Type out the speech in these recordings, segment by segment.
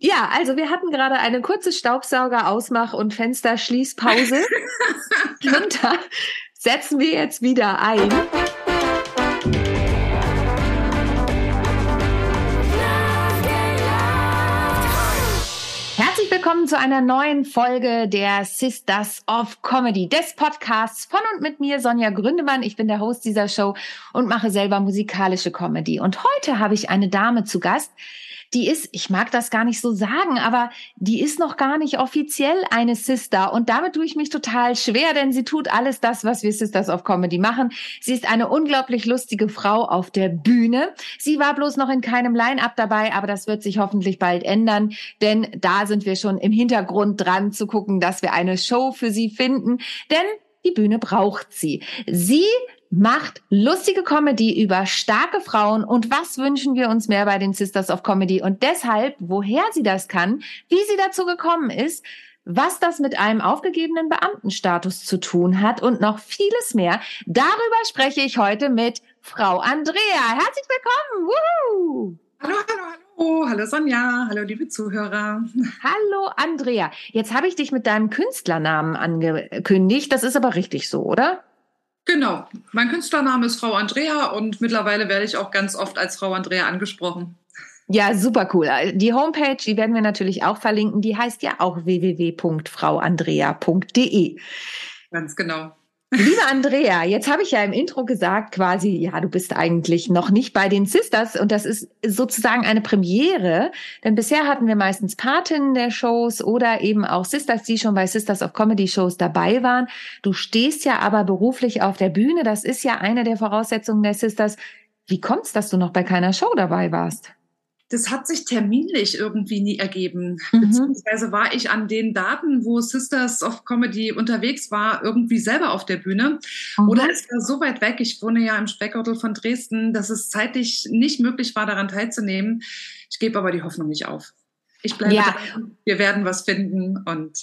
Ja, also wir hatten gerade eine kurze Staubsauger-Ausmach- und Fensterschließpause. und da setzen wir jetzt wieder ein. Herzlich willkommen zu einer neuen Folge der Sisters of Comedy, des Podcasts von und mit mir, Sonja Gründemann. Ich bin der Host dieser Show und mache selber musikalische Comedy. Und heute habe ich eine Dame zu Gast, die ist, ich mag das gar nicht so sagen, aber die ist noch gar nicht offiziell eine Sister. Und damit tue ich mich total schwer, denn sie tut alles das, was wir Sisters of Comedy machen. Sie ist eine unglaublich lustige Frau auf der Bühne. Sie war bloß noch in keinem Line-up dabei, aber das wird sich hoffentlich bald ändern, denn da sind wir schon im Hintergrund dran zu gucken, dass wir eine Show für sie finden. Denn die Bühne braucht sie. Sie macht lustige Comedy über starke Frauen und was wünschen wir uns mehr bei den Sisters of Comedy und deshalb, woher sie das kann, wie sie dazu gekommen ist, was das mit einem aufgegebenen Beamtenstatus zu tun hat und noch vieles mehr. Darüber spreche ich heute mit Frau Andrea. Herzlich willkommen. Woohoo! Hallo, hallo, hallo. Hallo Sonja. Hallo, liebe Zuhörer. Hallo Andrea. Jetzt habe ich dich mit deinem Künstlernamen angekündigt. Das ist aber richtig so, oder? Genau. Mein Künstlername ist Frau Andrea und mittlerweile werde ich auch ganz oft als Frau Andrea angesprochen. Ja, super cool. Die Homepage, die werden wir natürlich auch verlinken. Die heißt ja auch www.frauandrea.de. Ganz genau. Liebe Andrea, jetzt habe ich ja im Intro gesagt, quasi, ja, du bist eigentlich noch nicht bei den Sisters und das ist sozusagen eine Premiere, denn bisher hatten wir meistens Patinnen der Shows oder eben auch Sisters, die schon bei Sisters of Comedy Shows dabei waren. Du stehst ja aber beruflich auf der Bühne, das ist ja eine der Voraussetzungen der Sisters. Wie kommt's, dass du noch bei keiner Show dabei warst? Das hat sich terminlich irgendwie nie ergeben. Mhm. Beziehungsweise war ich an den Daten, wo Sisters of Comedy unterwegs war, irgendwie selber auf der Bühne. Mhm. Oder es war so weit weg, ich wohne ja im Speckgürtel von Dresden, dass es zeitlich nicht möglich war, daran teilzunehmen. Ich gebe aber die Hoffnung nicht auf. Ich bleibe ja. dran. Wir werden was finden und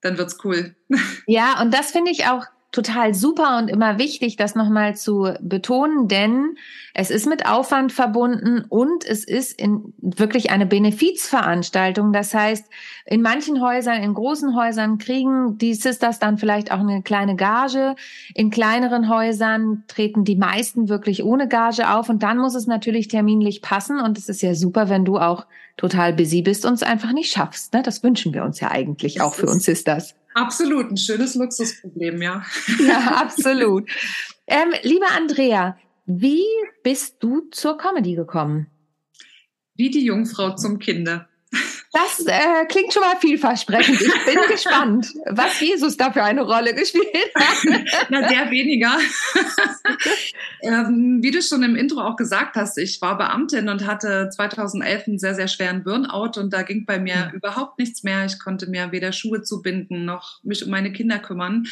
dann wird's cool. Ja, und das finde ich auch total super und immer wichtig, das nochmal zu betonen, denn es ist mit Aufwand verbunden und es ist in wirklich eine Benefizveranstaltung. Das heißt, in manchen Häusern, in großen Häusern kriegen die Sisters dann vielleicht auch eine kleine Gage. In kleineren Häusern treten die meisten wirklich ohne Gage auf und dann muss es natürlich terminlich passen und es ist ja super, wenn du auch total busy bist und es einfach nicht schaffst. Ne? Das wünschen wir uns ja eigentlich das auch für uns Sisters. Absolut, ein schönes Luxusproblem, ja. Ja, absolut. ähm, liebe Andrea, wie bist du zur Comedy gekommen? Wie die Jungfrau zum Kinder. Das äh, klingt schon mal vielversprechend. Ich bin gespannt, was Jesus da für eine Rolle gespielt hat. Na, der weniger. ähm, wie du schon im Intro auch gesagt hast, ich war Beamtin und hatte 2011 einen sehr, sehr schweren Burnout und da ging bei mir mhm. überhaupt nichts mehr. Ich konnte mir weder Schuhe zubinden noch mich um meine Kinder kümmern.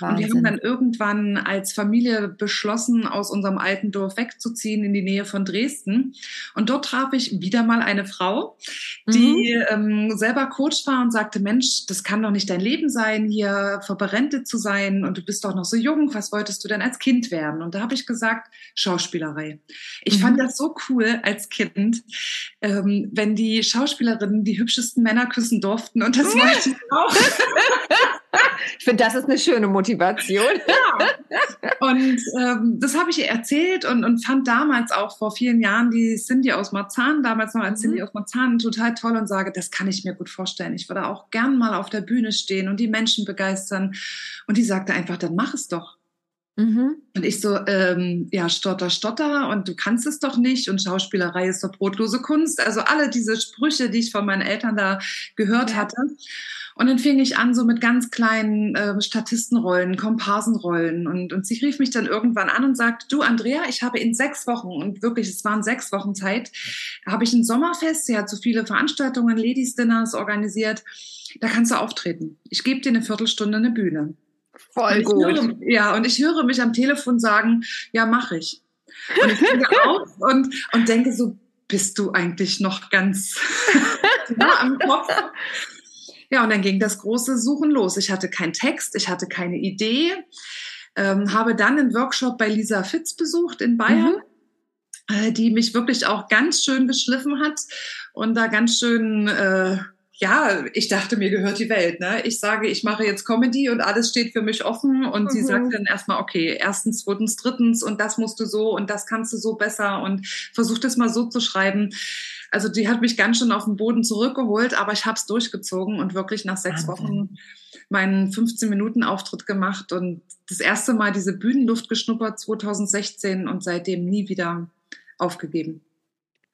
Wahnsinn. Und wir haben dann irgendwann als Familie beschlossen, aus unserem alten Dorf wegzuziehen in die Nähe von Dresden. Und dort traf ich wieder mal eine Frau, die mhm ähm, selber Coach war und sagte, Mensch, das kann doch nicht dein Leben sein, hier verberentet zu sein und du bist doch noch so jung, was wolltest du denn als Kind werden? Und da habe ich gesagt, Schauspielerei. Ich mhm. fand das so cool als Kind, ähm, wenn die Schauspielerinnen die hübschesten Männer küssen durften und das wollte ich auch. Ich finde, das ist eine schöne Motivation. Ja. Und ähm, das habe ich ihr erzählt und, und fand damals auch vor vielen Jahren die Cindy aus Marzahn, damals noch als mhm. Cindy aus Marzahn, total toll und sage, das kann ich mir gut vorstellen. Ich würde auch gern mal auf der Bühne stehen und die Menschen begeistern. Und die sagte einfach, dann mach es doch. Mhm. Und ich so, ähm, ja, stotter, stotter und du kannst es doch nicht und Schauspielerei ist doch brotlose Kunst. Also alle diese Sprüche, die ich von meinen Eltern da gehört ja. hatte. Und dann fing ich an, so mit ganz kleinen äh, Statistenrollen, Komparsenrollen. Und, und sie rief mich dann irgendwann an und sagt, du Andrea, ich habe in sechs Wochen, und wirklich, es waren sechs Wochen Zeit, habe ich ein Sommerfest, sie hat so viele Veranstaltungen, Ladies Dinners organisiert. Da kannst du auftreten. Ich gebe dir eine Viertelstunde eine Bühne. Voll gut. Höre, ja, und ich höre mich am Telefon sagen, ja, mache ich. Und ich denke auf und, und denke so, bist du eigentlich noch ganz nah am Kopf? Ja, und dann ging das große Suchen los. Ich hatte keinen Text, ich hatte keine Idee, ähm, habe dann einen Workshop bei Lisa Fitz besucht in Bayern. Mhm äh, die mich wirklich auch ganz schön geschliffen hat und da ganz schön äh, ja, ich dachte, mir gehört die Welt. Ne? Ich sage, ich mache jetzt Comedy und alles steht für mich offen. Und mhm. sie sagt dann erstmal, okay, erstens, zweitens, drittens und das musst du so und das kannst du so besser und versuch das mal so zu schreiben. Also die hat mich ganz schön auf den Boden zurückgeholt, aber ich habe es durchgezogen und wirklich nach sechs Wahnsinn. Wochen meinen 15-Minuten-Auftritt gemacht und das erste Mal diese Bühnenluft geschnuppert 2016 und seitdem nie wieder aufgegeben.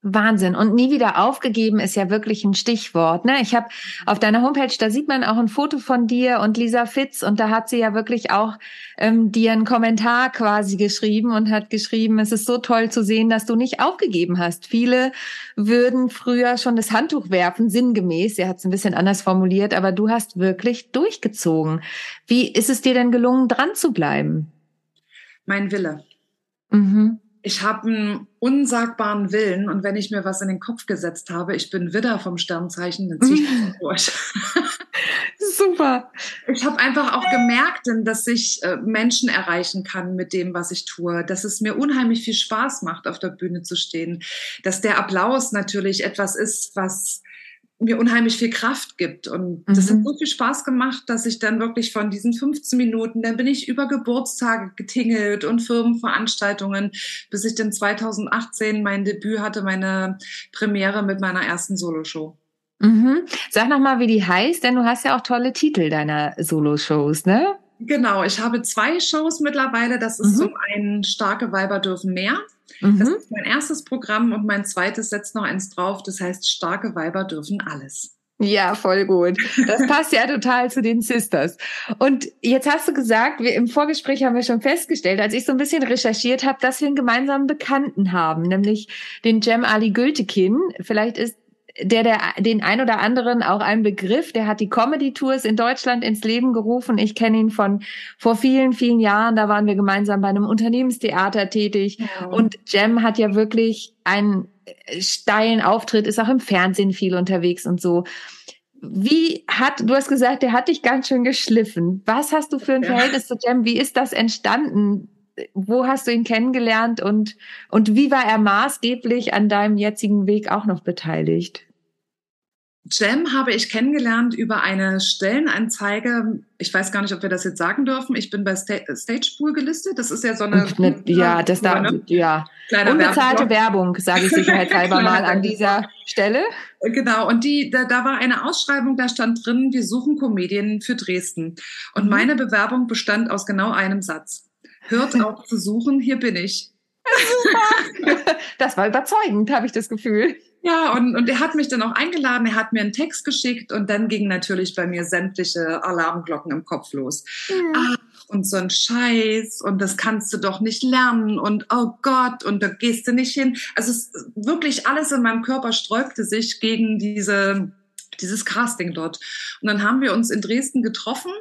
Wahnsinn. Und nie wieder aufgegeben ist ja wirklich ein Stichwort. Ne? Ich habe auf deiner Homepage, da sieht man auch ein Foto von dir und Lisa Fitz und da hat sie ja wirklich auch ähm, dir einen Kommentar quasi geschrieben und hat geschrieben, es ist so toll zu sehen, dass du nicht aufgegeben hast. Viele würden früher schon das Handtuch werfen, sinngemäß. Er hat es ein bisschen anders formuliert, aber du hast wirklich durchgezogen. Wie ist es dir denn gelungen, dran zu bleiben? Mein Wille. Mhm ich habe einen unsagbaren Willen und wenn ich mir was in den Kopf gesetzt habe, ich bin Widder vom Sternzeichen, dann ziehe ich das durch. Super. Ich habe einfach auch gemerkt, dass ich äh, Menschen erreichen kann mit dem, was ich tue, dass es mir unheimlich viel Spaß macht, auf der Bühne zu stehen, dass der Applaus natürlich etwas ist, was mir unheimlich viel Kraft gibt. Und das mhm. hat so viel Spaß gemacht, dass ich dann wirklich von diesen 15 Minuten, dann bin ich über Geburtstage getingelt und Firmenveranstaltungen, bis ich dann 2018 mein Debüt hatte, meine Premiere mit meiner ersten Soloshow. Mhm. Sag noch mal, wie die heißt, denn du hast ja auch tolle Titel deiner Soloshows, ne? Genau, ich habe zwei Shows mittlerweile. Das ist mhm. zum einen Starke Weiber dürfen mehr. Mhm. Das ist mein erstes Programm und mein zweites setzt noch eins drauf. Das heißt, starke Weiber dürfen alles. Ja, voll gut. Das passt ja total zu den Sisters. Und jetzt hast du gesagt, wir im Vorgespräch haben wir schon festgestellt, als ich so ein bisschen recherchiert habe, dass wir einen gemeinsamen Bekannten haben, nämlich den Jem Ali Gültekin. Vielleicht ist der, der den ein oder anderen auch ein Begriff. Der hat die Comedy Tours in Deutschland ins Leben gerufen. Ich kenne ihn von vor vielen, vielen Jahren. Da waren wir gemeinsam bei einem Unternehmenstheater tätig. Ja. Und Jem hat ja wirklich einen steilen Auftritt, ist auch im Fernsehen viel unterwegs und so. Wie hat, du hast gesagt, der hat dich ganz schön geschliffen. Was hast du für ein Verhältnis zu Jem? Wie ist das entstanden? Wo hast du ihn kennengelernt und, und wie war er maßgeblich an deinem jetzigen Weg auch noch beteiligt? Jam habe ich kennengelernt über eine Stellenanzeige. Ich weiß gar nicht, ob wir das jetzt sagen dürfen. Ich bin bei Stagepool gelistet. Das ist ja so eine. eine ja, das da, ne? ja. Unbezahlte Werbung, sage ich sicherheitshalber mal an dieser Stelle. Genau. Und die, da, da war eine Ausschreibung, da stand drin, wir suchen Comedien für Dresden. Und mhm. meine Bewerbung bestand aus genau einem Satz. Hört auf zu suchen, hier bin ich. Super. Das war überzeugend, habe ich das Gefühl. Ja, und, und er hat mich dann auch eingeladen, er hat mir einen Text geschickt und dann gingen natürlich bei mir sämtliche Alarmglocken im Kopf los. Mhm. Ach, und so ein Scheiß und das kannst du doch nicht lernen und oh Gott und da gehst du nicht hin. Also es, wirklich alles in meinem Körper sträubte sich gegen diese dieses Casting dort. Und dann haben wir uns in Dresden getroffen.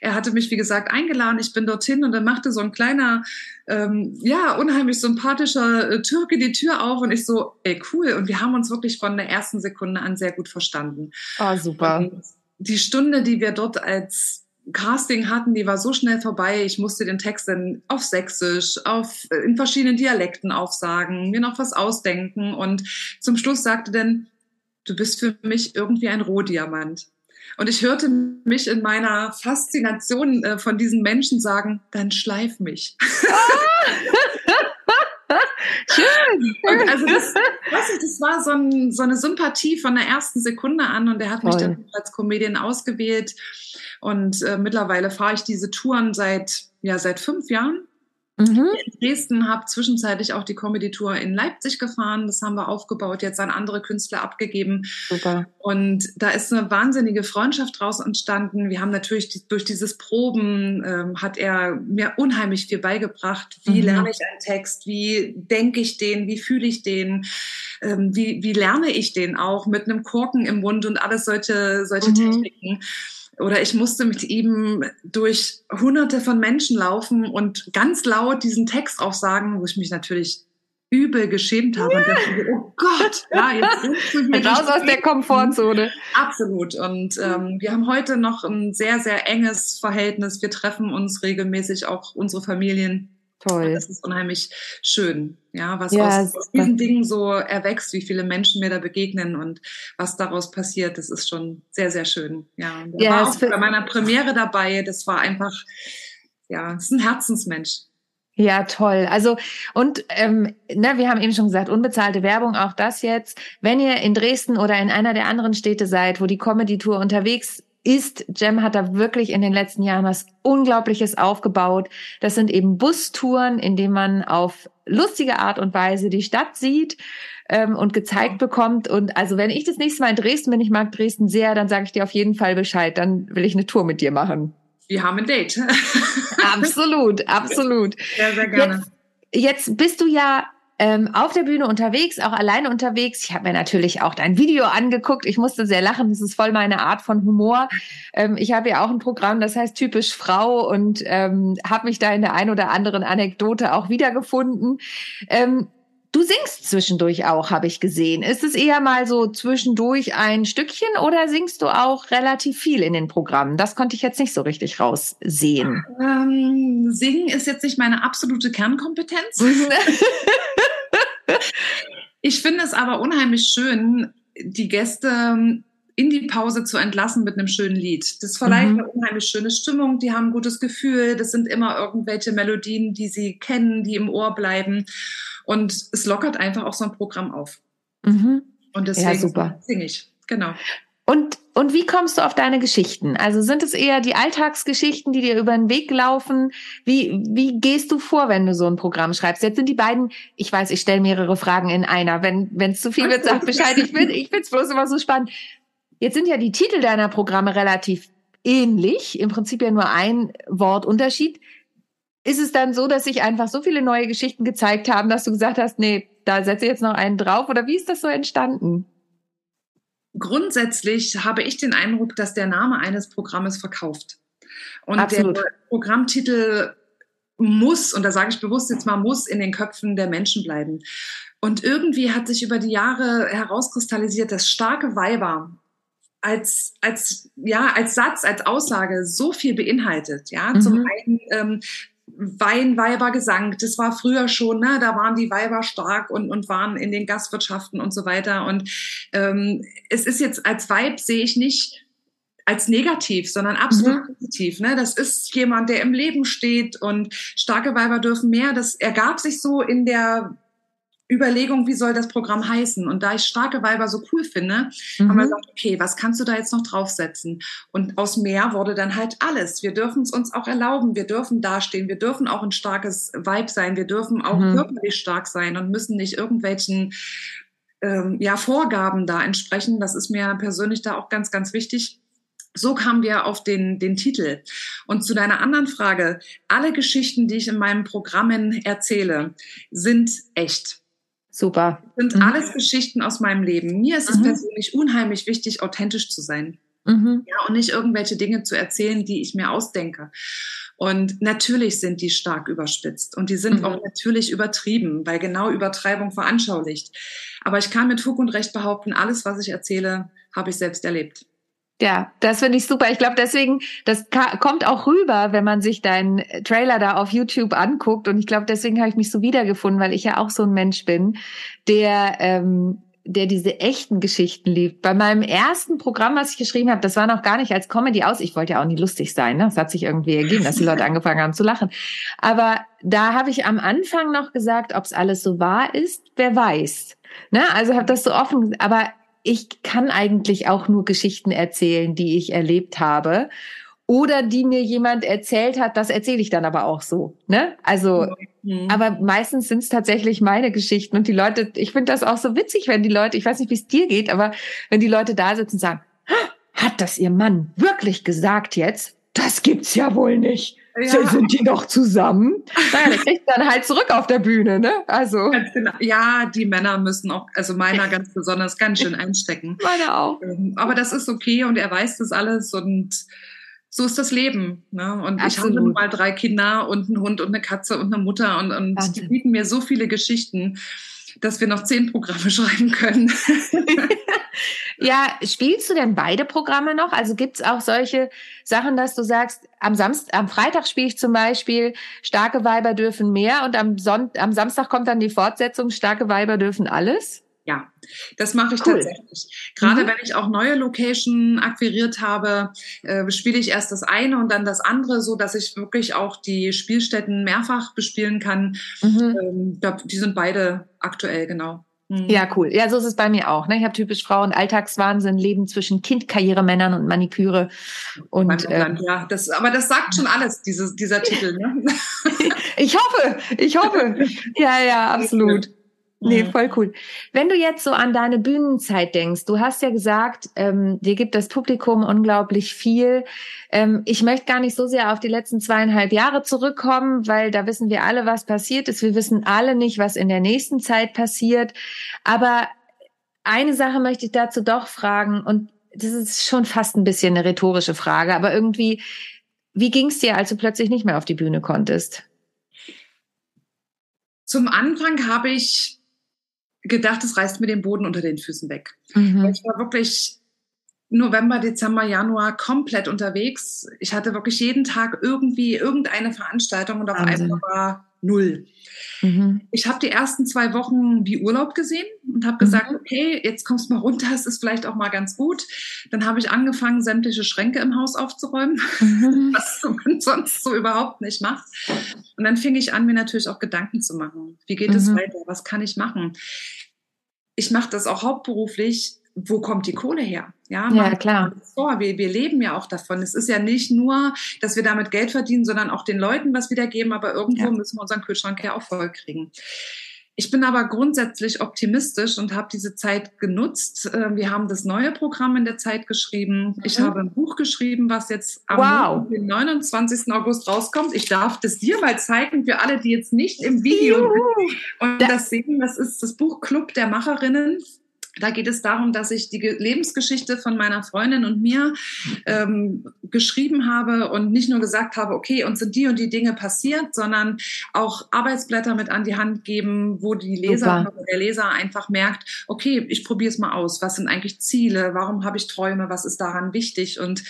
Er hatte mich, wie gesagt, eingeladen. Ich bin dorthin und dann machte so ein kleiner, ähm, ja, unheimlich sympathischer äh, Türke die Tür auf und ich so, ey, cool. Und wir haben uns wirklich von der ersten Sekunde an sehr gut verstanden. Oh, super. Und die Stunde, die wir dort als Casting hatten, die war so schnell vorbei. Ich musste den Text dann auf Sächsisch, auf, äh, in verschiedenen Dialekten aufsagen, mir noch was ausdenken. Und zum Schluss sagte dann, du bist für mich irgendwie ein Rohdiamant. Und ich hörte mich in meiner Faszination äh, von diesen Menschen sagen, dann schleif mich. Schön. Und also das, weiß ich, das war so, ein, so, eine Sympathie von der ersten Sekunde an und er hat mich dann als Comedian ausgewählt. Und äh, mittlerweile fahre ich diese Touren seit, ja, seit fünf Jahren. Mhm. In Dresden habe zwischenzeitlich auch die Comedy-Tour in Leipzig gefahren. Das haben wir aufgebaut, jetzt an andere Künstler abgegeben. Super. Und da ist eine wahnsinnige Freundschaft draus entstanden. Wir haben natürlich die, durch dieses Proben ähm, hat er mir unheimlich viel beigebracht. Wie mhm. lerne ich einen Text? Wie denke ich den? Wie fühle ich den? Ähm, wie, wie lerne ich den auch mit einem Korken im Mund und alles solche, solche mhm. Techniken? Oder ich musste mit ihm durch hunderte von Menschen laufen und ganz laut diesen Text auch sagen, wo ich mich natürlich übel geschämt habe ja. und dachte, oh Gott, ja, jetzt sind wir raus aus der Komfortzone. Absolut. Und ähm, wir haben heute noch ein sehr, sehr enges Verhältnis. Wir treffen uns regelmäßig, auch unsere Familien. Toll. Das ist unheimlich schön, ja, was ja, aus, aus, diesen Dingen so erwächst, wie viele Menschen mir da begegnen und was daraus passiert, das ist schon sehr, sehr schön. Ja, und ja, war auch bei meiner Premiere dabei, das war einfach, ja, es ist ein Herzensmensch. Ja, toll. Also und ähm, ne, wir haben eben schon gesagt, unbezahlte Werbung, auch das jetzt. Wenn ihr in Dresden oder in einer der anderen Städte seid, wo die Comedy Tour unterwegs ist, Jem hat da wirklich in den letzten Jahren was Unglaubliches aufgebaut. Das sind eben Bustouren, in denen man auf lustige Art und Weise die Stadt sieht ähm, und gezeigt bekommt. Und also wenn ich das nächste Mal in Dresden bin, ich mag Dresden sehr, dann sage ich dir auf jeden Fall Bescheid. Dann will ich eine Tour mit dir machen. Wir haben ein Date. absolut, absolut. Sehr, sehr gerne. Jetzt, jetzt bist du ja ähm, auf der Bühne unterwegs, auch alleine unterwegs. Ich habe mir natürlich auch dein Video angeguckt. Ich musste sehr lachen. Das ist voll meine Art von Humor. Ähm, ich habe ja auch ein Programm, das heißt typisch Frau und ähm, habe mich da in der ein oder anderen Anekdote auch wiedergefunden. Ähm, Du singst zwischendurch auch, habe ich gesehen. Ist es eher mal so zwischendurch ein Stückchen oder singst du auch relativ viel in den Programmen? Das konnte ich jetzt nicht so richtig raussehen. Ähm, singen ist jetzt nicht meine absolute Kernkompetenz. ich finde es aber unheimlich schön, die Gäste in die Pause zu entlassen mit einem schönen Lied. Das verleiht mhm. eine unheimlich schöne Stimmung, die haben ein gutes Gefühl, das sind immer irgendwelche Melodien, die sie kennen, die im Ohr bleiben. Und es lockert einfach auch so ein Programm auf. Mhm. Und deswegen ja, super. singe ich. Genau. Und, und wie kommst du auf deine Geschichten? Also sind es eher die Alltagsgeschichten, die dir über den Weg laufen? Wie, wie gehst du vor, wenn du so ein Programm schreibst? Jetzt sind die beiden, ich weiß, ich stelle mehrere Fragen in einer. Wenn es zu viel wird, sag Bescheid. Ich finde ich find's bloß immer so spannend. Jetzt sind ja die Titel deiner Programme relativ ähnlich, im Prinzip ja nur ein Wortunterschied ist es dann so, dass sich einfach so viele neue Geschichten gezeigt haben, dass du gesagt hast, nee, da setze ich jetzt noch einen drauf? Oder wie ist das so entstanden? Grundsätzlich habe ich den Eindruck, dass der Name eines Programmes verkauft. Und Absolut. der Programmtitel muss, und da sage ich bewusst jetzt mal, muss in den Köpfen der Menschen bleiben. Und irgendwie hat sich über die Jahre herauskristallisiert, dass starke Weiber als, als, ja, als Satz, als Aussage so viel beinhaltet. Ja, mhm. zum einen ähm, Weinweibergesang, das war früher schon, ne? da waren die Weiber stark und, und waren in den Gastwirtschaften und so weiter. Und ähm, es ist jetzt als Weib sehe ich nicht als negativ, sondern absolut mhm. positiv. Ne? Das ist jemand, der im Leben steht und starke Weiber dürfen mehr. Das ergab sich so in der Überlegung, wie soll das Programm heißen? Und da ich starke Weiber so cool finde, mhm. haben wir gesagt, okay, was kannst du da jetzt noch draufsetzen? Und aus mehr wurde dann halt alles. Wir dürfen es uns auch erlauben. Wir dürfen dastehen. Wir dürfen auch ein starkes Weib sein. Wir dürfen auch mhm. körperlich stark sein und müssen nicht irgendwelchen ähm, ja, Vorgaben da entsprechen. Das ist mir persönlich da auch ganz, ganz wichtig. So kamen wir auf den, den Titel. Und zu deiner anderen Frage, alle Geschichten, die ich in meinen Programmen erzähle, sind echt. Super. Das sind mhm. alles Geschichten aus meinem Leben. Mir ist es mhm. persönlich unheimlich wichtig, authentisch zu sein. Mhm. Ja, und nicht irgendwelche Dinge zu erzählen, die ich mir ausdenke. Und natürlich sind die stark überspitzt und die sind mhm. auch natürlich übertrieben, weil genau Übertreibung veranschaulicht. Aber ich kann mit Fug und Recht behaupten, alles, was ich erzähle, habe ich selbst erlebt. Ja, das finde ich super. Ich glaube, deswegen, das kommt auch rüber, wenn man sich deinen Trailer da auf YouTube anguckt. Und ich glaube, deswegen habe ich mich so wiedergefunden, weil ich ja auch so ein Mensch bin, der, ähm, der diese echten Geschichten liebt. Bei meinem ersten Programm, was ich geschrieben habe, das war noch gar nicht als Comedy aus. Ich wollte ja auch nie lustig sein. Ne? Das hat sich irgendwie ergeben, dass die Leute angefangen haben zu lachen. Aber da habe ich am Anfang noch gesagt, ob es alles so wahr ist, wer weiß. Ne? Also habe das so offen, aber ich kann eigentlich auch nur Geschichten erzählen, die ich erlebt habe oder die mir jemand erzählt hat, das erzähle ich dann aber auch so. Ne? Also, mhm. aber meistens sind es tatsächlich meine Geschichten und die Leute, ich finde das auch so witzig, wenn die Leute, ich weiß nicht, wie es dir geht, aber wenn die Leute da sitzen und sagen, hat das ihr Mann wirklich gesagt jetzt? Das gibt's ja wohl nicht. Ja. Sind die noch zusammen? Naja, das kriegt dann halt zurück auf der Bühne, ne? Also. Genau. Ja, die Männer müssen auch, also meiner ganz besonders, ganz schön einstecken. Meine auch. Ähm, aber das ist okay und er weiß das alles und so ist das Leben. Ne? Und Absolut. ich habe nun mal drei Kinder und einen Hund und eine Katze und eine Mutter und, und die bieten mir so viele Geschichten. Dass wir noch zehn Programme schreiben können. ja, spielst du denn beide Programme noch? Also gibt's auch solche Sachen, dass du sagst, am, Samst am Freitag spiele ich zum Beispiel Starke Weiber dürfen mehr und am, Son am Samstag kommt dann die Fortsetzung Starke Weiber dürfen alles? Ja, das mache ich cool. tatsächlich. Gerade mhm. wenn ich auch neue Location akquiriert habe, äh, spiele ich erst das eine und dann das andere, so dass ich wirklich auch die Spielstätten mehrfach bespielen kann. Mhm. Ähm, die sind beide aktuell, genau. Mhm. Ja, cool. Ja, so ist es bei mir auch. Ne? Ich habe typisch Frauen Alltagswahnsinn, Leben zwischen Kind, Karrieremännern und Maniküre. Und äh, ja, das, aber das sagt schon alles, dieses, dieser Titel. Ne? ich hoffe, ich hoffe. Ja, ja, absolut. Nee, mhm. voll cool. Wenn du jetzt so an deine Bühnenzeit denkst, du hast ja gesagt, ähm, dir gibt das Publikum unglaublich viel. Ähm, ich möchte gar nicht so sehr auf die letzten zweieinhalb Jahre zurückkommen, weil da wissen wir alle, was passiert ist. Wir wissen alle nicht, was in der nächsten Zeit passiert. Aber eine Sache möchte ich dazu doch fragen und das ist schon fast ein bisschen eine rhetorische Frage, aber irgendwie, wie ging es dir, als du plötzlich nicht mehr auf die Bühne konntest? Zum Anfang habe ich gedacht, es reißt mir den Boden unter den Füßen weg. Mhm. Ich war wirklich November, Dezember, Januar komplett unterwegs. Ich hatte wirklich jeden Tag irgendwie irgendeine Veranstaltung und auf Wahnsinn. einmal war null. Mhm. Ich habe die ersten zwei Wochen wie Urlaub gesehen und habe gesagt, mhm. okay, jetzt kommst du mal runter, es ist vielleicht auch mal ganz gut. Dann habe ich angefangen, sämtliche Schränke im Haus aufzuräumen, mhm. was man sonst so überhaupt nicht macht. Und dann fing ich an, mir natürlich auch Gedanken zu machen. Wie geht es mhm. weiter? Was kann ich machen? Ich mache das auch hauptberuflich wo kommt die Kohle her? Ja, ja klar. Vor. Wir, wir leben ja auch davon. Es ist ja nicht nur, dass wir damit Geld verdienen, sondern auch den Leuten was wiedergeben, aber irgendwo ja. müssen wir unseren Kühlschrank ja auch voll kriegen. Ich bin aber grundsätzlich optimistisch und habe diese Zeit genutzt. Ähm, wir haben das neue Programm in der Zeit geschrieben. Ich mhm. habe ein Buch geschrieben, was jetzt am wow. 29. August rauskommt. Ich darf das dir mal zeigen für alle, die jetzt nicht im Video Juhu. und das sehen. Das ist das Buch Club der Macherinnen da geht es darum, dass ich die Lebensgeschichte von meiner Freundin und mir ähm, geschrieben habe und nicht nur gesagt habe, okay, uns sind die und die Dinge passiert, sondern auch Arbeitsblätter mit an die Hand geben, wo die Leser, der Leser einfach merkt, okay, ich probiere es mal aus. Was sind eigentlich Ziele? Warum habe ich Träume? Was ist daran wichtig? Und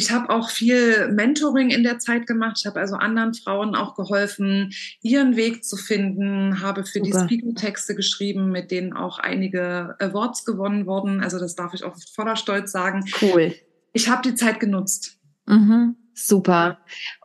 ich habe auch viel Mentoring in der Zeit gemacht. Ich habe also anderen Frauen auch geholfen, ihren Weg zu finden, habe für Super. die Speaker-Texte geschrieben, mit denen auch einige Awards gewonnen wurden. Also das darf ich auch voller Stolz sagen. Cool. Ich habe die Zeit genutzt. Mhm. Super.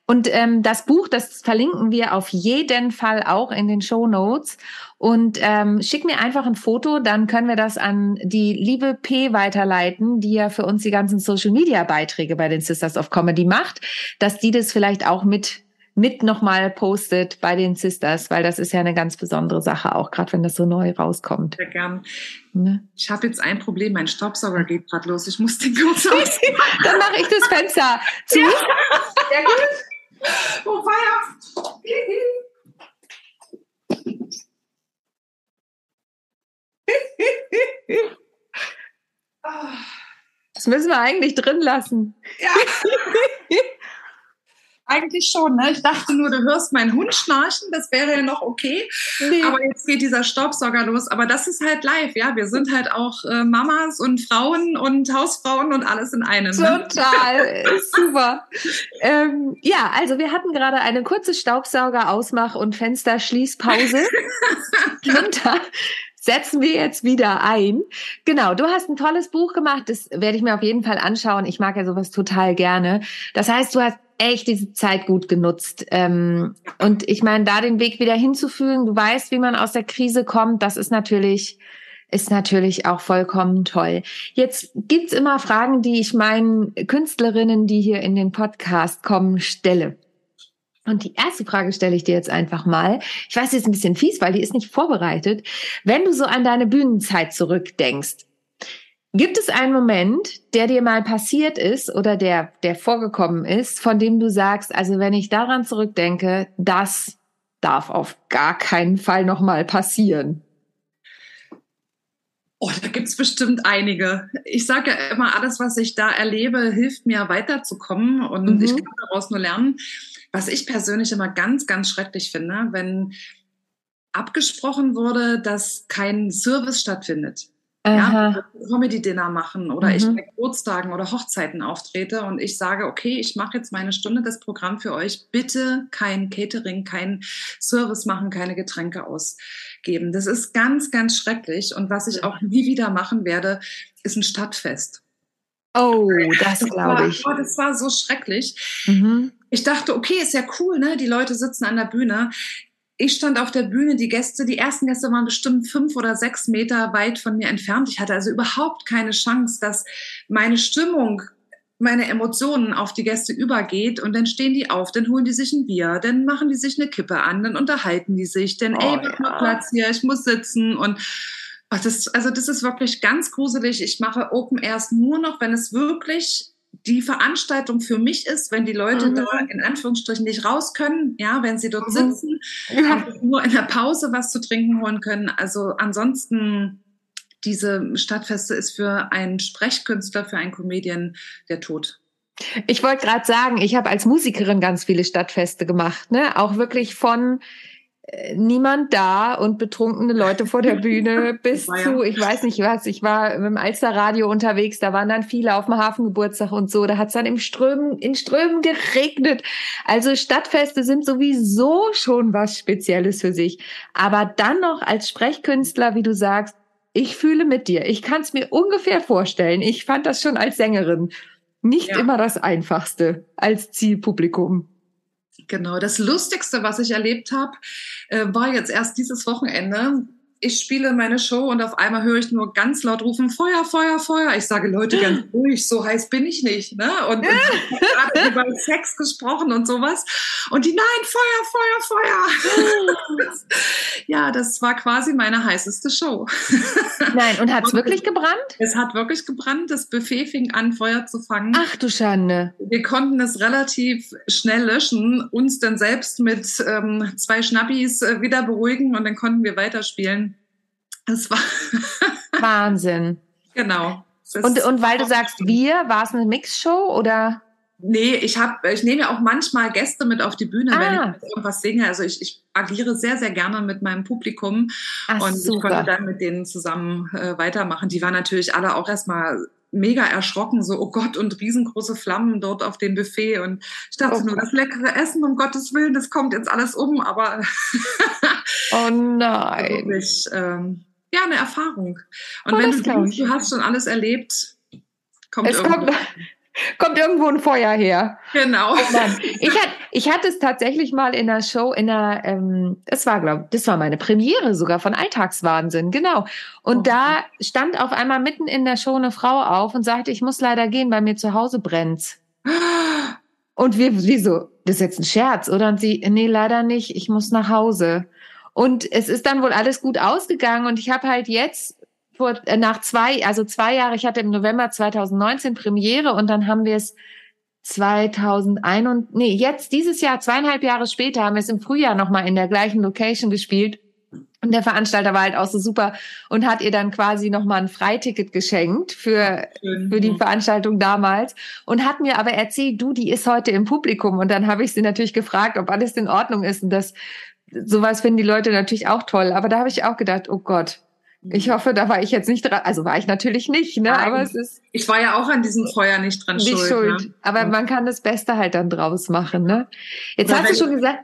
Und ähm, das Buch, das verlinken wir auf jeden Fall auch in den Show Notes. Und ähm, schick mir einfach ein Foto, dann können wir das an die liebe P weiterleiten, die ja für uns die ganzen Social Media Beiträge bei den Sisters of Comedy macht, dass die das vielleicht auch mit mit nochmal postet bei den Sisters, weil das ist ja eine ganz besondere Sache, auch gerade wenn das so neu rauskommt. Sehr gern. Ne? Ich habe jetzt ein Problem, mein Staubsauger geht gerade los. Ich muss den kurz aus. Dann mache ich das Fenster zu. Ja. Sehr gut. Oh, Feier! Das müssen wir eigentlich drin lassen. Ja. Eigentlich schon, ne? Ich dachte nur, du hörst meinen Hund schnarchen, das wäre ja noch okay. Nee. Aber jetzt geht dieser Staubsauger los. Aber das ist halt live, ja. Wir sind halt auch äh, Mamas und Frauen und Hausfrauen und alles in einem. Ne? Total, super. ähm, ja, also wir hatten gerade eine kurze Staubsauger-Ausmach- und Fensterschließpause. und da setzen wir jetzt wieder ein. Genau, du hast ein tolles Buch gemacht, das werde ich mir auf jeden Fall anschauen. Ich mag ja sowas total gerne. Das heißt, du hast echt diese Zeit gut genutzt. Ähm, und ich meine, da den Weg wieder hinzufühlen, du weißt, wie man aus der Krise kommt, das ist natürlich, ist natürlich auch vollkommen toll. Jetzt gibt's immer Fragen, die ich meinen Künstlerinnen, die hier in den Podcast kommen, stelle. Und die erste Frage stelle ich dir jetzt einfach mal. Ich weiß, die ist ein bisschen fies, weil die ist nicht vorbereitet. Wenn du so an deine Bühnenzeit zurückdenkst, Gibt es einen Moment, der dir mal passiert ist oder der, der vorgekommen ist, von dem du sagst, also wenn ich daran zurückdenke, das darf auf gar keinen Fall nochmal passieren? Oh, da gibt's bestimmt einige. Ich sage ja immer, alles, was ich da erlebe, hilft mir weiterzukommen und mhm. ich kann daraus nur lernen. Was ich persönlich immer ganz, ganz schrecklich finde, wenn abgesprochen wurde, dass kein Service stattfindet. Ja, Comedy-Dinner machen oder mhm. ich bei Geburtstagen oder Hochzeiten auftrete und ich sage, okay, ich mache jetzt meine Stunde das Programm für euch. Bitte kein Catering, kein Service machen, keine Getränke ausgeben. Das ist ganz, ganz schrecklich. Und was ich auch nie wieder machen werde, ist ein Stadtfest. Oh, das glaube ich. Oh, das war so schrecklich. Mhm. Ich dachte, okay, ist ja cool, ne? Die Leute sitzen an der Bühne ich stand auf der Bühne, die Gäste, die ersten Gäste waren bestimmt fünf oder sechs Meter weit von mir entfernt. Ich hatte also überhaupt keine Chance, dass meine Stimmung, meine Emotionen auf die Gäste übergeht und dann stehen die auf, dann holen die sich ein Bier, dann machen die sich eine Kippe an, dann unterhalten die sich, dann, oh, ey, mach ja. mal Platz hier, ich muss sitzen und ach, das, also das ist wirklich ganz gruselig. Ich mache Open Airs nur noch, wenn es wirklich die Veranstaltung für mich ist, wenn die Leute mhm. da in Anführungsstrichen nicht raus können, ja, wenn sie dort mhm. sitzen ja. und nur in der Pause was zu trinken holen können. Also ansonsten diese Stadtfeste ist für einen Sprechkünstler, für einen Comedian der Tod. Ich wollte gerade sagen, ich habe als Musikerin ganz viele Stadtfeste gemacht, ne? Auch wirklich von niemand da und betrunkene Leute vor der Bühne bis zu, ich weiß nicht was, ich war mit dem Alsterradio unterwegs, da waren dann viele auf dem Hafengeburtstag und so, da hat es dann im Strömen, in Strömen geregnet. Also Stadtfeste sind sowieso schon was Spezielles für sich. Aber dann noch als Sprechkünstler, wie du sagst, ich fühle mit dir. Ich kann es mir ungefähr vorstellen. Ich fand das schon als Sängerin nicht ja. immer das Einfachste als Zielpublikum. Genau, das Lustigste, was ich erlebt habe, äh, war jetzt erst dieses Wochenende ich spiele meine Show und auf einmal höre ich nur ganz laut rufen, Feuer, Feuer, Feuer. Ich sage, Leute, ganz ruhig, so heiß bin ich nicht. Ne? Und, und über Sex gesprochen und sowas. Und die, nein, Feuer, Feuer, Feuer. ja, das war quasi meine heißeste Show. Nein, und hat es wirklich gebrannt? Es hat wirklich gebrannt. Das Buffet fing an, Feuer zu fangen. Ach du Schande. Wir konnten es relativ schnell löschen, uns dann selbst mit ähm, zwei Schnappis äh, wieder beruhigen und dann konnten wir weiterspielen. Es war Wahnsinn. Genau. Und, und weil du sagst wir, war es eine Mixshow oder? Nee, ich habe, ich nehme ja auch manchmal Gäste mit auf die Bühne, ah. wenn ich irgendwas singe. Also ich, ich agiere sehr, sehr gerne mit meinem Publikum Ach, und super. ich konnte dann mit denen zusammen äh, weitermachen. Die waren natürlich alle auch erstmal mega erschrocken, so, oh Gott, und riesengroße Flammen dort auf dem Buffet. Und ich dachte oh nur, das leckere Essen, um Gottes Willen, das kommt jetzt alles um, aber Oh nein. wirklich, ähm, ja, eine Erfahrung. Und oh, wenn du denkst, du hast schon alles erlebt, kommt es irgendwo. Kommt, kommt irgendwo ein Feuer her. Genau. Oh ich, hatte, ich hatte es tatsächlich mal in der Show, in der, ähm, es war, glaube das war meine Premiere sogar von Alltagswahnsinn, genau. Und oh. da stand auf einmal mitten in der Show eine Frau auf und sagte, ich muss leider gehen, bei mir zu Hause brennt. Und wir, wieso? Das ist jetzt ein Scherz, oder? Und sie, nee, leider nicht, ich muss nach Hause. Und es ist dann wohl alles gut ausgegangen und ich habe halt jetzt vor, äh, nach zwei, also zwei Jahre, ich hatte im November 2019 Premiere und dann haben wir es 2001 und nee, jetzt dieses Jahr, zweieinhalb Jahre später, haben wir es im Frühjahr nochmal in der gleichen Location gespielt. Und der Veranstalter war halt auch so super und hat ihr dann quasi nochmal ein Freiticket geschenkt für, für die Veranstaltung damals und hat mir aber erzählt, du, die ist heute im Publikum. Und dann habe ich sie natürlich gefragt, ob alles in Ordnung ist. Und das sowas finden die Leute natürlich auch toll. Aber da habe ich auch gedacht, oh Gott, ich hoffe, da war ich jetzt nicht dran. Also war ich natürlich nicht, ne? Nein, aber es ist. Ich war ja auch an diesem Feuer nicht dran nicht schuld. schuld. Ne? Aber ja. man kann das Beste halt dann draus machen, ne? Jetzt oder hast du schon gesagt.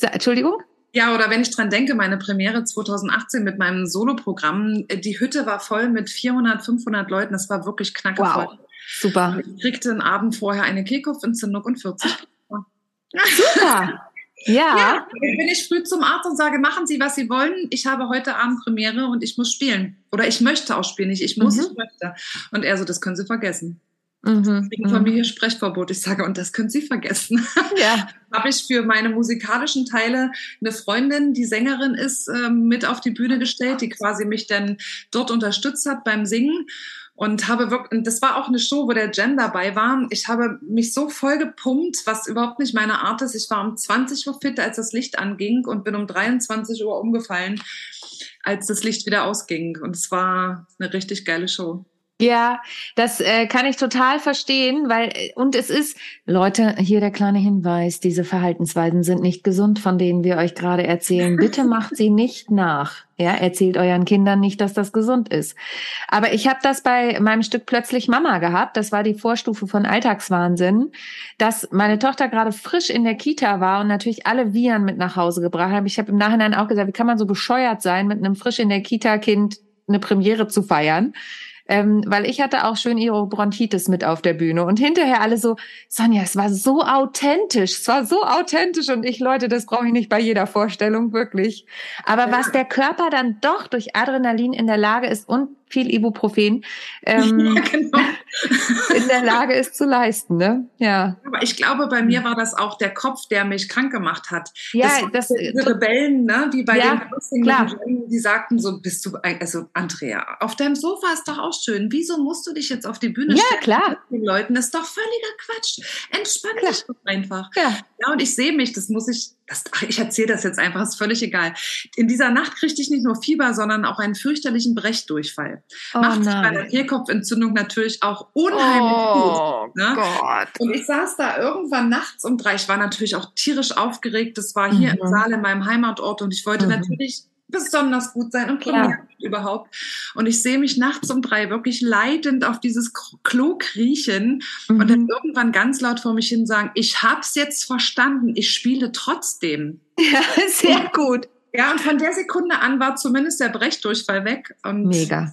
Entschuldigung? Ja, oder wenn ich dran denke, meine Premiere 2018 mit meinem Soloprogramm, die Hütte war voll mit 400, 500 Leuten. Das war wirklich knackevoll. Wow. Super. Ich kriegte einen Abend vorher eine Kehlkopfentzündung und 40. Super. Ja. ja. Bin ich früh zum Arzt und sage, machen Sie, was Sie wollen. Ich habe heute Abend Premiere und ich muss spielen. Oder ich möchte auch spielen. Nicht ich muss, mhm. ich möchte. Und er so, das können Sie vergessen. Mhm. Wegen Familie Sprechverbot. Ich sage, und das können Sie vergessen. Ja. habe ich für meine musikalischen Teile eine Freundin, die Sängerin ist, ähm, mit auf die Bühne gestellt, die quasi mich dann dort unterstützt hat beim Singen und habe wirklich, und das war auch eine Show, wo der Jen dabei war. Ich habe mich so voll gepumpt, was überhaupt nicht meine Art ist. Ich war um 20 Uhr fit, als das Licht anging und bin um 23 Uhr umgefallen, als das Licht wieder ausging. Und es war eine richtig geile Show. Ja, das äh, kann ich total verstehen, weil und es ist Leute, hier der kleine Hinweis, diese Verhaltensweisen sind nicht gesund, von denen wir euch gerade erzählen. Bitte macht sie nicht nach. Ja, erzählt euren Kindern nicht, dass das gesund ist. Aber ich habe das bei meinem Stück plötzlich Mama gehabt, das war die Vorstufe von Alltagswahnsinn, dass meine Tochter gerade frisch in der Kita war und natürlich alle Viren mit nach Hause gebracht hat. Ich habe im Nachhinein auch gesagt, wie kann man so bescheuert sein, mit einem frisch in der Kita Kind eine Premiere zu feiern? Ähm, weil ich hatte auch schön ihre Bronchitis mit auf der Bühne und hinterher alle so, Sonja, es war so authentisch, es war so authentisch und ich, Leute, das brauche ich nicht bei jeder Vorstellung, wirklich. Aber ja. was der Körper dann doch durch Adrenalin in der Lage ist und viel Ibuprofen ähm, ja, genau. in der Lage ist zu leisten. Ne? Ja. Aber ich glaube, bei mir war das auch der Kopf, der mich krank gemacht hat. Ja, das, das diese Rebellen, ne, die bei ja, den klar. die sagten so, bist du, also Andrea, auf deinem Sofa ist doch auch schön. Wieso musst du dich jetzt auf die Bühne ja, stellen? klar. Mit den Leuten, das ist doch völliger Quatsch. Entspann klar. dich doch einfach. Ja. ja, und ich sehe mich, das muss ich das, ich erzähle das jetzt einfach, ist völlig egal. In dieser Nacht kriegte ich nicht nur Fieber, sondern auch einen fürchterlichen Brechdurchfall. Oh, Macht sich bei der Kehlkopfentzündung natürlich auch unheimlich oh, gut. Ne? Gott. Und ich saß da irgendwann nachts um drei. Ich war natürlich auch tierisch aufgeregt. Das war hier mhm. im Saal in meinem Heimatort und ich wollte mhm. natürlich besonders gut sein und ja. überhaupt. Und ich sehe mich nachts um drei wirklich leidend auf dieses Klo kriechen mhm. und dann mhm. irgendwann ganz laut vor mich hin sagen, ich hab's jetzt verstanden, ich spiele trotzdem. Ja, sehr gut. Ja, und von der Sekunde an war zumindest der Brechdurchfall weg. Und Mega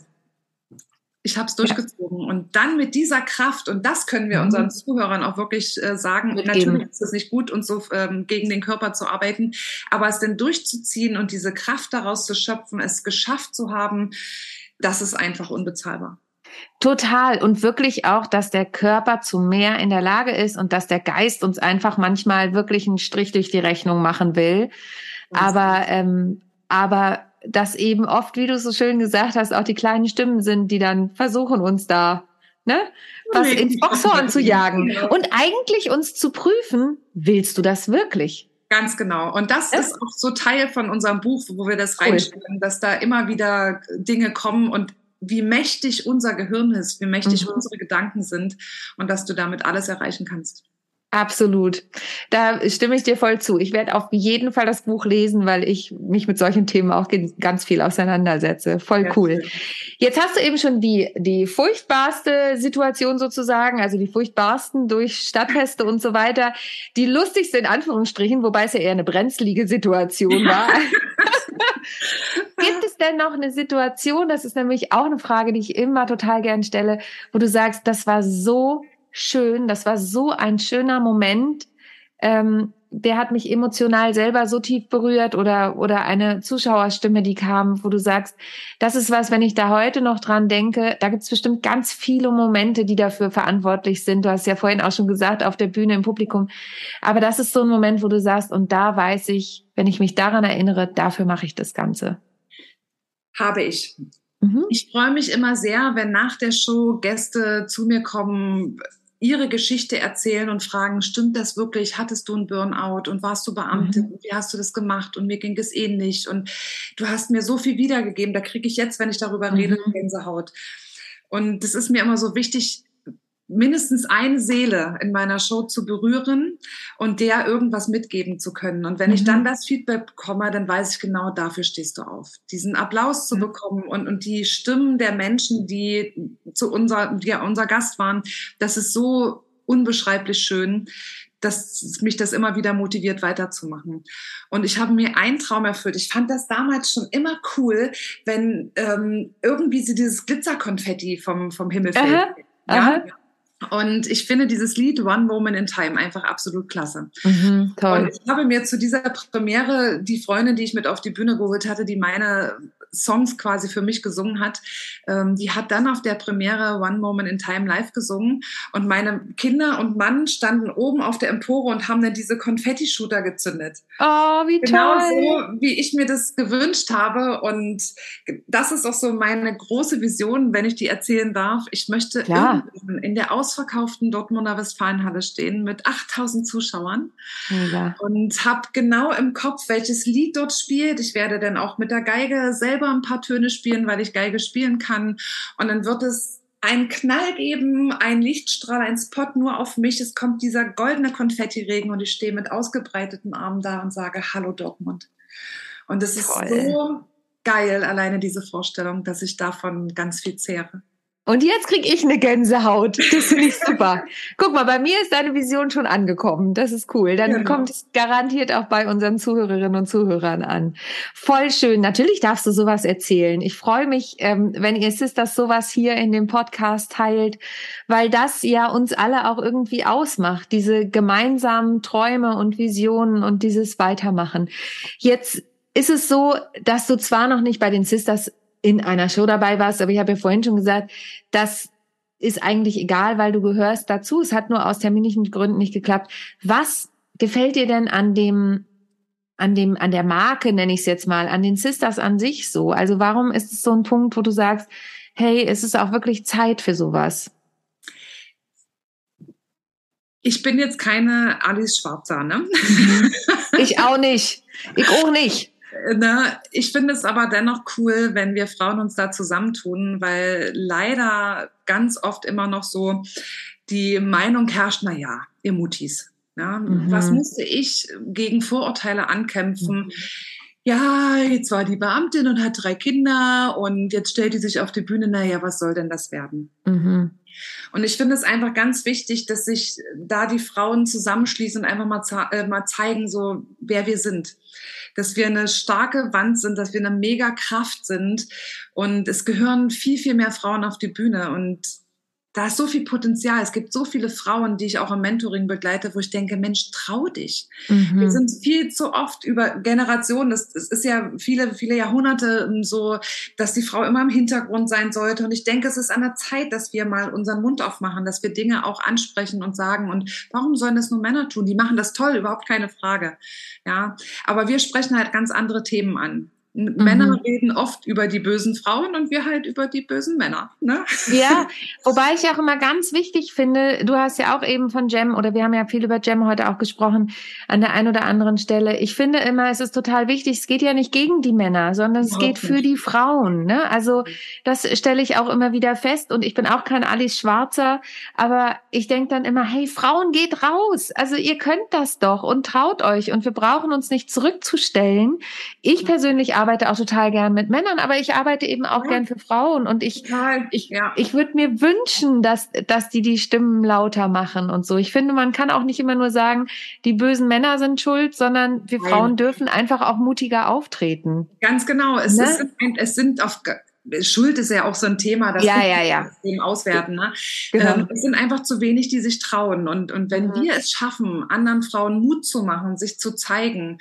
ich habe es durchgezogen. Ja. Und dann mit dieser Kraft, und das können wir mhm. unseren Zuhörern auch wirklich äh, sagen, Mitgeben. natürlich ist es nicht gut, und so ähm, gegen den Körper zu arbeiten, aber es denn durchzuziehen und diese Kraft daraus zu schöpfen, es geschafft zu haben, das ist einfach unbezahlbar. Total. Und wirklich auch, dass der Körper zu mehr in der Lage ist und dass der Geist uns einfach manchmal wirklich einen Strich durch die Rechnung machen will. Aber, ähm, aber dass eben oft, wie du so schön gesagt hast, auch die kleinen Stimmen sind, die dann versuchen, uns da ne, was ins Boxhorn zu jagen genau. und eigentlich uns zu prüfen, willst du das wirklich? Ganz genau. Und das ja. ist auch so Teil von unserem Buch, wo wir das reinstellen, cool. dass da immer wieder Dinge kommen und wie mächtig unser Gehirn ist, wie mächtig mhm. unsere Gedanken sind und dass du damit alles erreichen kannst. Absolut. Da stimme ich dir voll zu. Ich werde auf jeden Fall das Buch lesen, weil ich mich mit solchen Themen auch ganz viel auseinandersetze. Voll cool. Jetzt hast du eben schon die, die furchtbarste Situation sozusagen, also die furchtbarsten durch Stadtfeste und so weiter. Die lustigste in Anführungsstrichen, wobei es ja eher eine brenzlige Situation war. Gibt es denn noch eine Situation, das ist nämlich auch eine Frage, die ich immer total gern stelle, wo du sagst, das war so schön. Das war so ein schöner Moment. Ähm, der hat mich emotional selber so tief berührt oder, oder eine Zuschauerstimme, die kam, wo du sagst, das ist was, wenn ich da heute noch dran denke, da gibt es bestimmt ganz viele Momente, die dafür verantwortlich sind. Du hast ja vorhin auch schon gesagt, auf der Bühne im Publikum. Aber das ist so ein Moment, wo du sagst, und da weiß ich, wenn ich mich daran erinnere, dafür mache ich das Ganze. Habe ich. Mhm. Ich freue mich immer sehr, wenn nach der Show Gäste zu mir kommen, ihre Geschichte erzählen und fragen, stimmt das wirklich? Hattest du einen Burnout und warst du Beamte? Mhm. Wie hast du das gemacht? Und mir ging es ähnlich. Und du hast mir so viel wiedergegeben. Da kriege ich jetzt, wenn ich darüber mhm. rede, Gänsehaut. Und das ist mir immer so wichtig, mindestens eine Seele in meiner Show zu berühren und der irgendwas mitgeben zu können. Und wenn mhm. ich dann das Feedback bekomme, dann weiß ich genau, dafür stehst du auf. Diesen Applaus zu mhm. bekommen und, und die Stimmen der Menschen, die zu unser, die unser Gast waren, das ist so unbeschreiblich schön, dass mich das immer wieder motiviert, weiterzumachen. Und ich habe mir einen Traum erfüllt. Ich fand das damals schon immer cool, wenn ähm, irgendwie sie dieses Glitzerkonfetti vom, vom Himmel fällt. Aha. Ja? Aha. Und ich finde dieses Lied One Moment in Time einfach absolut klasse. Mhm, toll. Und ich habe mir zu dieser Premiere die Freundin, die ich mit auf die Bühne geholt hatte, die meine Songs quasi für mich gesungen hat, ähm, die hat dann auf der Premiere One Moment in Time live gesungen und meine Kinder und Mann standen oben auf der Empore und haben dann diese Konfetti-Shooter gezündet. Oh, wie genau toll! Genau so, wie ich mir das gewünscht habe und das ist auch so meine große Vision, wenn ich die erzählen darf. Ich möchte in der ausverkauften Dortmunder Westfalenhalle stehen mit 8000 Zuschauern ja. und habe genau im Kopf, welches Lied dort spielt. Ich werde dann auch mit der Geige selber selber ein paar Töne spielen, weil ich Geige spielen kann. Und dann wird es einen Knall geben, ein Lichtstrahl, ein Spot nur auf mich. Es kommt dieser goldene Konfettiregen und ich stehe mit ausgebreiteten Armen da und sage Hallo Dortmund. Und es ist so geil, alleine diese Vorstellung, dass ich davon ganz viel zehre. Und jetzt kriege ich eine Gänsehaut. Das finde ich super. Guck mal, bei mir ist deine Vision schon angekommen. Das ist cool. Dann genau. kommt es garantiert auch bei unseren Zuhörerinnen und Zuhörern an. Voll schön. Natürlich darfst du sowas erzählen. Ich freue mich, ähm, wenn ihr Sisters sowas hier in dem Podcast teilt, weil das ja uns alle auch irgendwie ausmacht. Diese gemeinsamen Träume und Visionen und dieses Weitermachen. Jetzt ist es so, dass du zwar noch nicht bei den Sisters in einer Show dabei warst, aber ich habe ja vorhin schon gesagt, das ist eigentlich egal, weil du gehörst dazu. Es hat nur aus terminischen Gründen nicht geklappt. Was gefällt dir denn an dem an dem an der Marke nenne ich es jetzt mal, an den Sisters an sich so? Also warum ist es so ein Punkt, wo du sagst, hey, es ist auch wirklich Zeit für sowas? Ich bin jetzt keine Alice Schwarzer, ne? Ich auch nicht. Ich auch nicht. Ne, ich finde es aber dennoch cool, wenn wir Frauen uns da zusammentun, weil leider ganz oft immer noch so die Meinung herrscht, na ja, ihr Mutis. Ja, mhm. Was musste ich gegen Vorurteile ankämpfen? Mhm. Ja, jetzt war die Beamtin und hat drei Kinder und jetzt stellt die sich auf die Bühne, naja, was soll denn das werden? Mhm. Und ich finde es einfach ganz wichtig, dass sich da die Frauen zusammenschließen und einfach mal, äh, mal zeigen, so wer wir sind dass wir eine starke Wand sind, dass wir eine mega Kraft sind. Und es gehören viel, viel mehr Frauen auf die Bühne. Und da ist so viel Potenzial. Es gibt so viele Frauen, die ich auch im Mentoring begleite, wo ich denke, Mensch, trau dich. Mhm. Wir sind viel zu oft über Generationen, das, das, ist ja viele, viele Jahrhunderte so, dass die Frau immer im Hintergrund sein sollte. Und ich denke, es ist an der Zeit, dass wir mal unseren Mund aufmachen, dass wir Dinge auch ansprechen und sagen. Und warum sollen das nur Männer tun? Die machen das toll, überhaupt keine Frage. Ja, aber wir sprechen halt ganz andere Themen an. Mhm. Männer reden oft über die bösen Frauen und wir halt über die bösen Männer. Ne? Ja, wobei ich auch immer ganz wichtig finde, du hast ja auch eben von Jem oder wir haben ja viel über Jem heute auch gesprochen an der einen oder anderen Stelle. Ich finde immer, es ist total wichtig, es geht ja nicht gegen die Männer, sondern es geht für die Frauen. Ne? Also das stelle ich auch immer wieder fest und ich bin auch kein Alice Schwarzer, aber ich denke dann immer, hey Frauen, geht raus. Also ihr könnt das doch und traut euch und wir brauchen uns nicht zurückzustellen. Ich persönlich arbeite auch total gern mit Männern, aber ich arbeite eben auch ja. gern für Frauen und ich, ich, ja. ich würde mir wünschen, dass, dass die die Stimmen lauter machen und so. Ich finde, man kann auch nicht immer nur sagen, die bösen Männer sind schuld, sondern wir Nein. Frauen dürfen einfach auch mutiger auftreten. Ganz genau. Es, ne? ist, es sind auf Schuld ist ja auch so ein Thema, das ja, ja, ja. System auswerten. Ne? Genau. Ähm, es sind einfach zu wenig, die sich trauen. Und, und wenn mhm. wir es schaffen, anderen Frauen Mut zu machen, sich zu zeigen,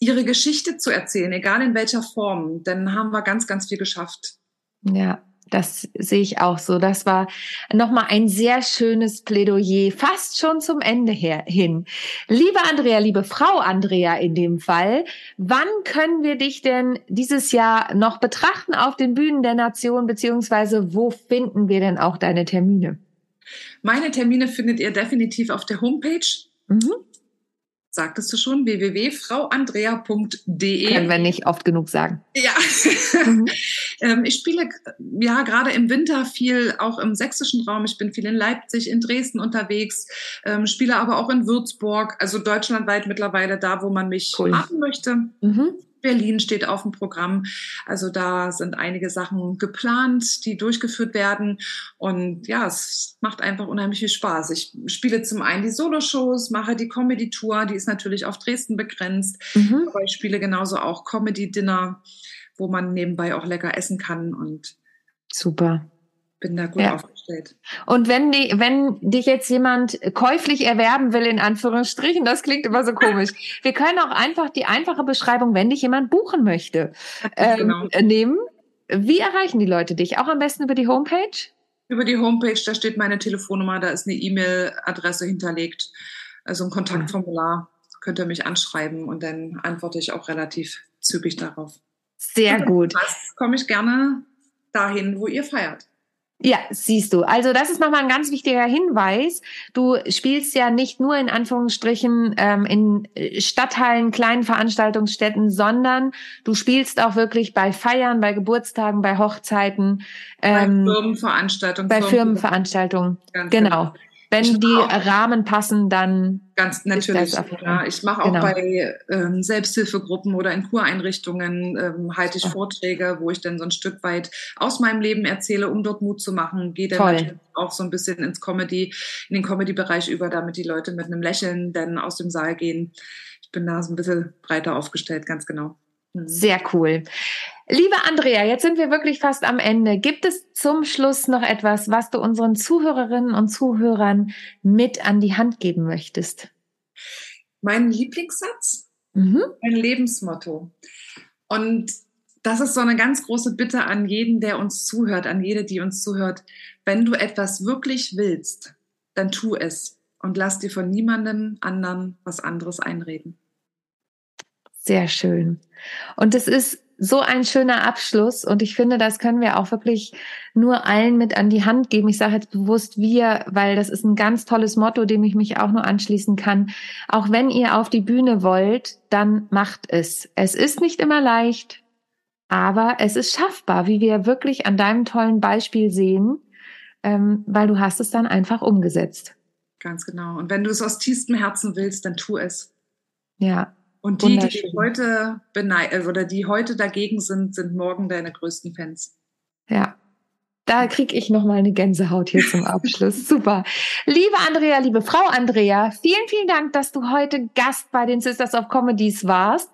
ihre Geschichte zu erzählen, egal in welcher Form, dann haben wir ganz, ganz viel geschafft. Ja, das sehe ich auch so. Das war nochmal ein sehr schönes Plädoyer, fast schon zum Ende her, hin. Liebe Andrea, liebe Frau Andrea in dem Fall, wann können wir dich denn dieses Jahr noch betrachten auf den Bühnen der Nation, beziehungsweise wo finden wir denn auch deine Termine? Meine Termine findet ihr definitiv auf der Homepage. Mhm sagtest du schon, www.frauandrea.de. Können wir nicht oft genug sagen. Ja. Mhm. Ähm, ich spiele ja gerade im Winter viel auch im sächsischen Raum. Ich bin viel in Leipzig, in Dresden unterwegs, ähm, spiele aber auch in Würzburg, also deutschlandweit mittlerweile da, wo man mich cool. haben möchte. Mhm. Berlin steht auf dem Programm. Also da sind einige Sachen geplant, die durchgeführt werden. Und ja, es macht einfach unheimlich viel Spaß. Ich spiele zum einen die Soloshows, mache die Comedy-Tour, die ist natürlich auf Dresden begrenzt. Mhm. Aber ich spiele genauso auch Comedy-Dinner, wo man nebenbei auch lecker essen kann. Und super bin da gut ja. aufgestellt. Und wenn die, wenn dich jetzt jemand käuflich erwerben will, in Anführungsstrichen, das klingt immer so komisch. Wir können auch einfach die einfache Beschreibung, wenn dich jemand buchen möchte, ähm, genau. nehmen. Wie erreichen die Leute dich? Auch am besten über die Homepage? Über die Homepage, da steht meine Telefonnummer, da ist eine E-Mail-Adresse hinterlegt, also ein Kontaktformular. Könnt ihr mich anschreiben und dann antworte ich auch relativ zügig darauf. Sehr gut. Das komme ich gerne dahin, wo ihr feiert. Ja, siehst du. Also das ist nochmal ein ganz wichtiger Hinweis. Du spielst ja nicht nur in Anführungsstrichen ähm, in äh, Stadthallen, kleinen Veranstaltungsstätten, sondern du spielst auch wirklich bei Feiern, bei Geburtstagen, bei Hochzeiten. Ähm, bei Firmenveranstaltungen. Bei Firmenveranstaltungen. Genau. genau. Wenn die Rahmen passen, dann ganz natürlich. Ja, ich mache auch genau. bei ähm, Selbsthilfegruppen oder in Kureinrichtungen ähm, halte ich Vorträge, wo ich dann so ein Stück weit aus meinem Leben erzähle, um dort Mut zu machen. Gehe dann natürlich auch so ein bisschen ins Comedy, in den Comedy-Bereich über, damit die Leute mit einem Lächeln dann aus dem Saal gehen. Ich bin da so ein bisschen breiter aufgestellt, ganz genau. Mhm. Sehr cool. Liebe Andrea, jetzt sind wir wirklich fast am Ende. Gibt es zum Schluss noch etwas, was du unseren Zuhörerinnen und Zuhörern mit an die Hand geben möchtest? Mein Lieblingssatz, mhm. mein Lebensmotto. Und das ist so eine ganz große Bitte an jeden, der uns zuhört, an jede, die uns zuhört. Wenn du etwas wirklich willst, dann tu es und lass dir von niemandem anderen was anderes einreden. Sehr schön. Und es ist so ein schöner Abschluss und ich finde, das können wir auch wirklich nur allen mit an die Hand geben. Ich sage jetzt bewusst wir, weil das ist ein ganz tolles Motto, dem ich mich auch nur anschließen kann. Auch wenn ihr auf die Bühne wollt, dann macht es. Es ist nicht immer leicht, aber es ist schaffbar, wie wir wirklich an deinem tollen Beispiel sehen, ähm, weil du hast es dann einfach umgesetzt. Ganz genau. Und wenn du es aus tiefstem Herzen willst, dann tu es. Ja, und die, die heute beneid oder die heute dagegen sind, sind morgen deine größten Fans. Ja. Da kriege ich noch mal eine Gänsehaut hier zum Abschluss. Super. Liebe Andrea, liebe Frau Andrea, vielen, vielen Dank, dass du heute Gast bei den Sisters of Comedies warst.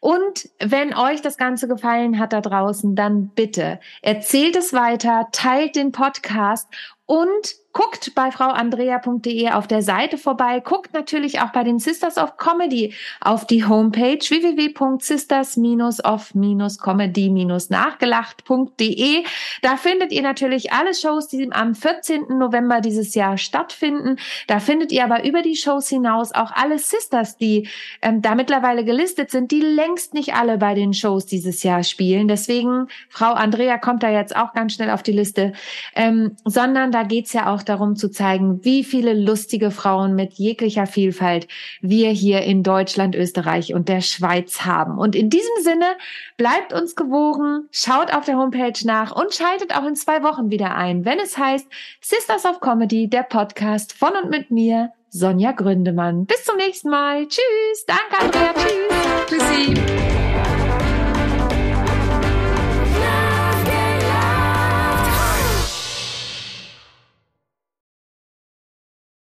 Und wenn euch das Ganze gefallen hat da draußen, dann bitte erzählt es weiter, teilt den Podcast und guckt bei frauandrea.de auf der Seite vorbei, guckt natürlich auch bei den Sisters of Comedy auf die Homepage www.sisters-of-comedy-nachgelacht.de. Da findet ihr natürlich alle Shows, die am 14. November dieses Jahr stattfinden. Da findet ihr aber über die Shows hinaus auch alle Sisters, die ähm, da mittlerweile gelistet sind, die längst nicht alle bei den Shows dieses Jahr spielen. Deswegen, Frau Andrea kommt da jetzt auch ganz schnell auf die Liste, ähm, sondern da geht's ja auch darum zu zeigen, wie viele lustige Frauen mit jeglicher Vielfalt wir hier in Deutschland, Österreich und der Schweiz haben. Und in diesem Sinne bleibt uns gewogen, schaut auf der Homepage nach und schaltet auch in zwei Wochen wieder ein, wenn es heißt Sisters of Comedy, der Podcast von und mit mir, Sonja Gründemann. Bis zum nächsten Mal. Tschüss. Danke, Andrea. Tschüss. Tschüssi.